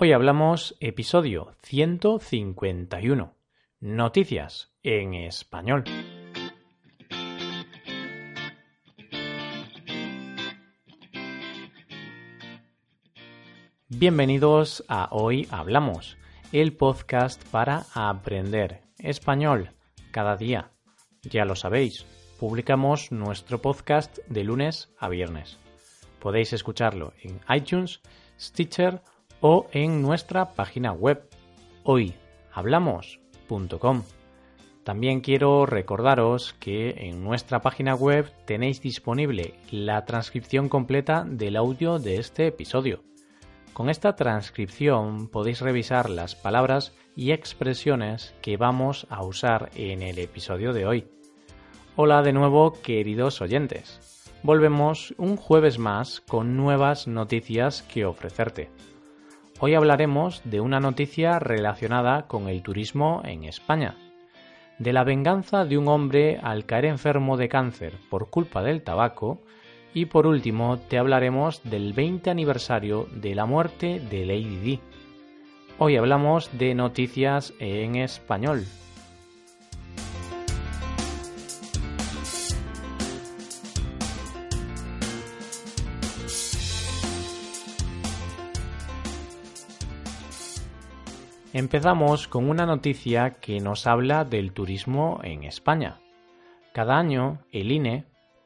Hoy hablamos episodio 151. Noticias en español. Bienvenidos a Hoy Hablamos, el podcast para aprender español cada día. Ya lo sabéis, publicamos nuestro podcast de lunes a viernes. Podéis escucharlo en iTunes, Stitcher o en nuestra página web hoyhablamos.com. También quiero recordaros que en nuestra página web tenéis disponible la transcripción completa del audio de este episodio. Con esta transcripción podéis revisar las palabras y expresiones que vamos a usar en el episodio de hoy. Hola de nuevo queridos oyentes. Volvemos un jueves más con nuevas noticias que ofrecerte. Hoy hablaremos de una noticia relacionada con el turismo en España, de la venganza de un hombre al caer enfermo de cáncer por culpa del tabaco y por último te hablaremos del 20 aniversario de la muerte de Lady Di. Hoy hablamos de noticias en español. Empezamos con una noticia que nos habla del turismo en España. Cada año el INE,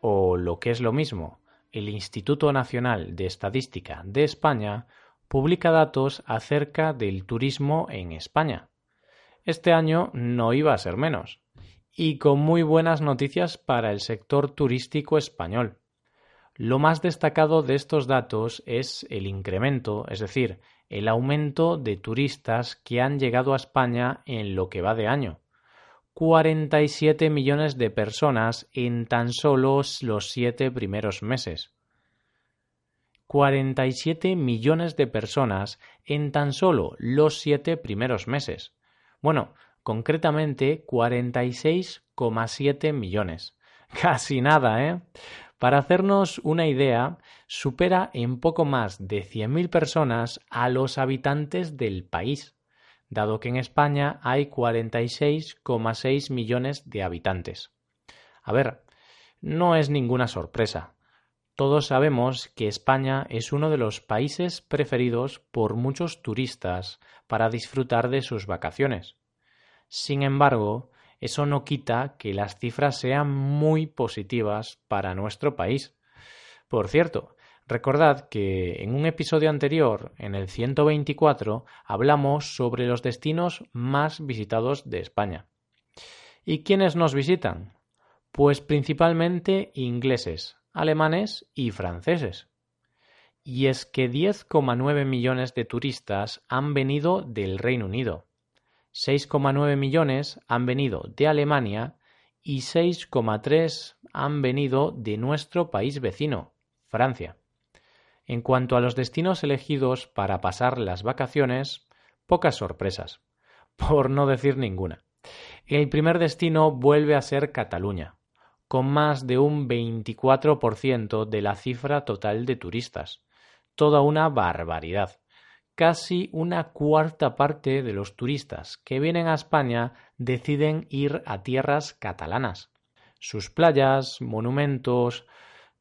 o lo que es lo mismo, el Instituto Nacional de Estadística de España, publica datos acerca del turismo en España. Este año no iba a ser menos, y con muy buenas noticias para el sector turístico español. Lo más destacado de estos datos es el incremento, es decir, el aumento de turistas que han llegado a España en lo que va de año. 47 millones de personas en tan solo los siete primeros meses. 47 millones de personas en tan solo los siete primeros meses. Bueno, concretamente 46,7 millones. Casi nada, ¿eh? Para hacernos una idea, supera en poco más de 100.000 personas a los habitantes del país, dado que en España hay 46,6 millones de habitantes. A ver, no es ninguna sorpresa. Todos sabemos que España es uno de los países preferidos por muchos turistas para disfrutar de sus vacaciones. Sin embargo, eso no quita que las cifras sean muy positivas para nuestro país. Por cierto, recordad que en un episodio anterior, en el 124, hablamos sobre los destinos más visitados de España. ¿Y quiénes nos visitan? Pues principalmente ingleses, alemanes y franceses. Y es que 10,9 millones de turistas han venido del Reino Unido, 6,9 millones han venido de Alemania y 6,3 han venido de nuestro país vecino, Francia. En cuanto a los destinos elegidos para pasar las vacaciones, pocas sorpresas, por no decir ninguna. El primer destino vuelve a ser Cataluña, con más de un 24% de la cifra total de turistas. Toda una barbaridad casi una cuarta parte de los turistas que vienen a España deciden ir a tierras catalanas. Sus playas, monumentos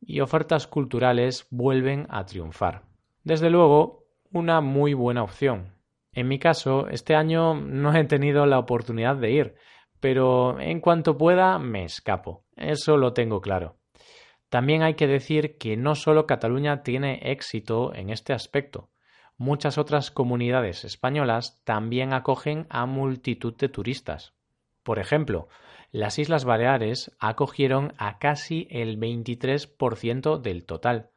y ofertas culturales vuelven a triunfar. Desde luego, una muy buena opción. En mi caso, este año no he tenido la oportunidad de ir, pero en cuanto pueda me escapo. Eso lo tengo claro. También hay que decir que no solo Cataluña tiene éxito en este aspecto muchas otras comunidades españolas también acogen a multitud de turistas. Por ejemplo, las Islas Baleares acogieron a casi el 23% del total,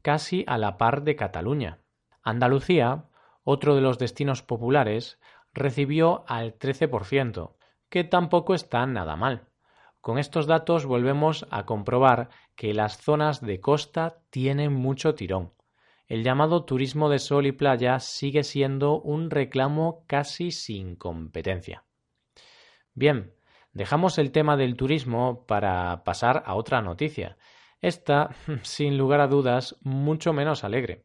casi a la par de Cataluña. Andalucía, otro de los destinos populares, recibió al 13%, que tampoco está nada mal. Con estos datos volvemos a comprobar que las zonas de costa tienen mucho tirón el llamado turismo de sol y playa sigue siendo un reclamo casi sin competencia. Bien, dejamos el tema del turismo para pasar a otra noticia. Esta, sin lugar a dudas, mucho menos alegre.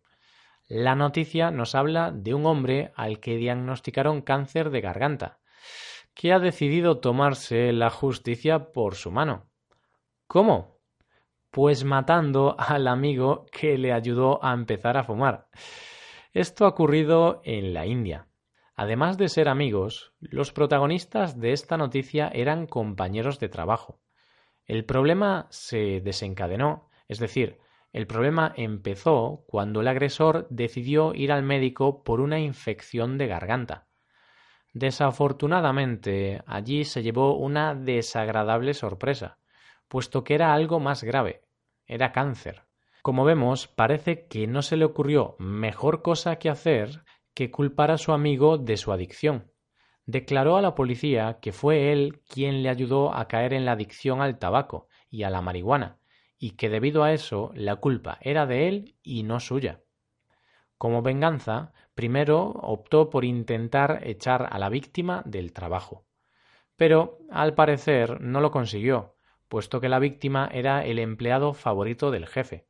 La noticia nos habla de un hombre al que diagnosticaron cáncer de garganta, que ha decidido tomarse la justicia por su mano. ¿Cómo? Pues matando al amigo que le ayudó a empezar a fumar. Esto ha ocurrido en la India. Además de ser amigos, los protagonistas de esta noticia eran compañeros de trabajo. El problema se desencadenó, es decir, el problema empezó cuando el agresor decidió ir al médico por una infección de garganta. Desafortunadamente, allí se llevó una desagradable sorpresa, puesto que era algo más grave, era cáncer. Como vemos, parece que no se le ocurrió mejor cosa que hacer que culpar a su amigo de su adicción. Declaró a la policía que fue él quien le ayudó a caer en la adicción al tabaco y a la marihuana, y que debido a eso la culpa era de él y no suya. Como venganza, primero optó por intentar echar a la víctima del trabajo. Pero, al parecer, no lo consiguió, puesto que la víctima era el empleado favorito del jefe.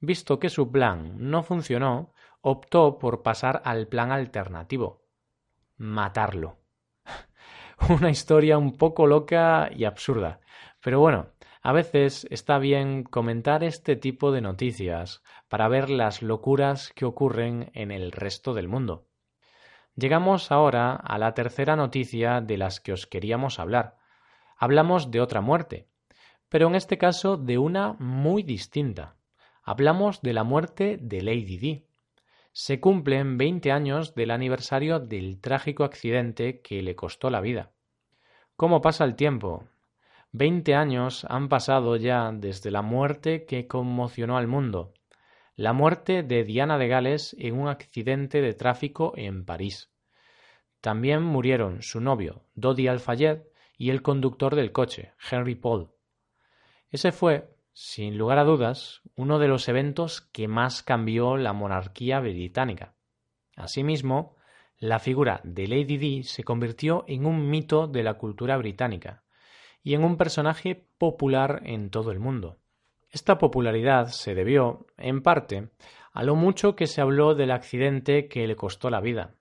Visto que su plan no funcionó, optó por pasar al plan alternativo matarlo. Una historia un poco loca y absurda. Pero bueno, a veces está bien comentar este tipo de noticias para ver las locuras que ocurren en el resto del mundo. Llegamos ahora a la tercera noticia de las que os queríamos hablar. Hablamos de otra muerte, pero en este caso de una muy distinta. Hablamos de la muerte de Lady Di se cumplen 20 años del aniversario del trágico accidente que le costó la vida. ¿Cómo pasa el tiempo? Veinte años han pasado ya desde la muerte que conmocionó al mundo, la muerte de Diana de Gales en un accidente de tráfico en París. También murieron su novio, Dodi Al-Fayed, y el conductor del coche, Henry Paul. Ese fue, sin lugar a dudas, uno de los eventos que más cambió la monarquía británica. Asimismo, la figura de Lady Di se convirtió en un mito de la cultura británica y en un personaje popular en todo el mundo. Esta popularidad se debió, en parte, a lo mucho que se habló del accidente que le costó la vida.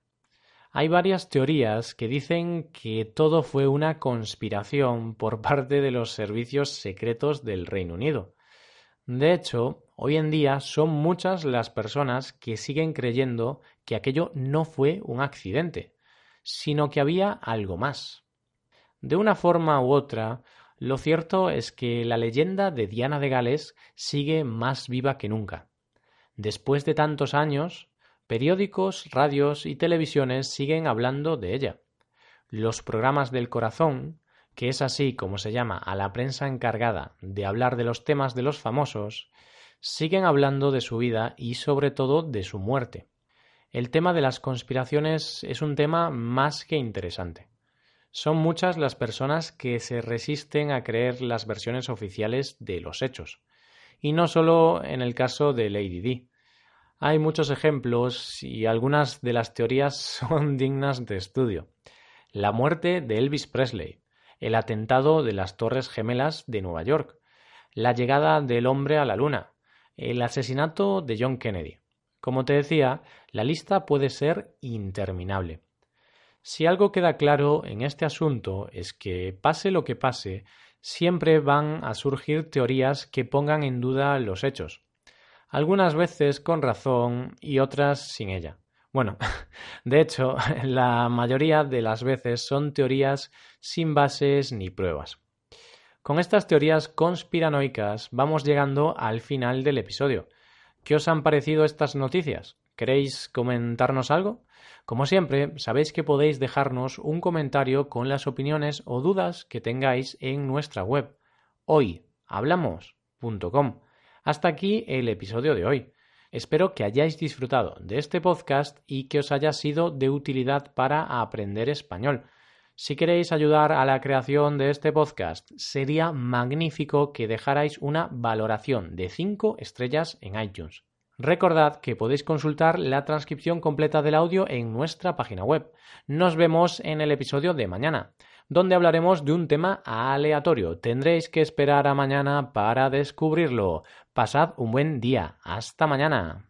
Hay varias teorías que dicen que todo fue una conspiración por parte de los servicios secretos del Reino Unido. De hecho, hoy en día son muchas las personas que siguen creyendo que aquello no fue un accidente, sino que había algo más. De una forma u otra, lo cierto es que la leyenda de Diana de Gales sigue más viva que nunca. Después de tantos años, Periódicos, radios y televisiones siguen hablando de ella. Los programas del corazón, que es así como se llama a la prensa encargada de hablar de los temas de los famosos, siguen hablando de su vida y sobre todo de su muerte. El tema de las conspiraciones es un tema más que interesante. Son muchas las personas que se resisten a creer las versiones oficiales de los hechos. Y no solo en el caso de Lady Di. Hay muchos ejemplos y algunas de las teorías son dignas de estudio. La muerte de Elvis Presley, el atentado de las Torres Gemelas de Nueva York, la llegada del hombre a la Luna, el asesinato de John Kennedy. Como te decía, la lista puede ser interminable. Si algo queda claro en este asunto es que, pase lo que pase, siempre van a surgir teorías que pongan en duda los hechos algunas veces con razón y otras sin ella. Bueno, de hecho, la mayoría de las veces son teorías sin bases ni pruebas. Con estas teorías conspiranoicas vamos llegando al final del episodio. ¿Qué os han parecido estas noticias? ¿Queréis comentarnos algo? Como siempre, sabéis que podéis dejarnos un comentario con las opiniones o dudas que tengáis en nuestra web hoyhablamos.com. Hasta aquí el episodio de hoy. Espero que hayáis disfrutado de este podcast y que os haya sido de utilidad para aprender español. Si queréis ayudar a la creación de este podcast, sería magnífico que dejarais una valoración de 5 estrellas en iTunes. Recordad que podéis consultar la transcripción completa del audio en nuestra página web. Nos vemos en el episodio de mañana donde hablaremos de un tema aleatorio. Tendréis que esperar a mañana para descubrirlo. Pasad un buen día. Hasta mañana.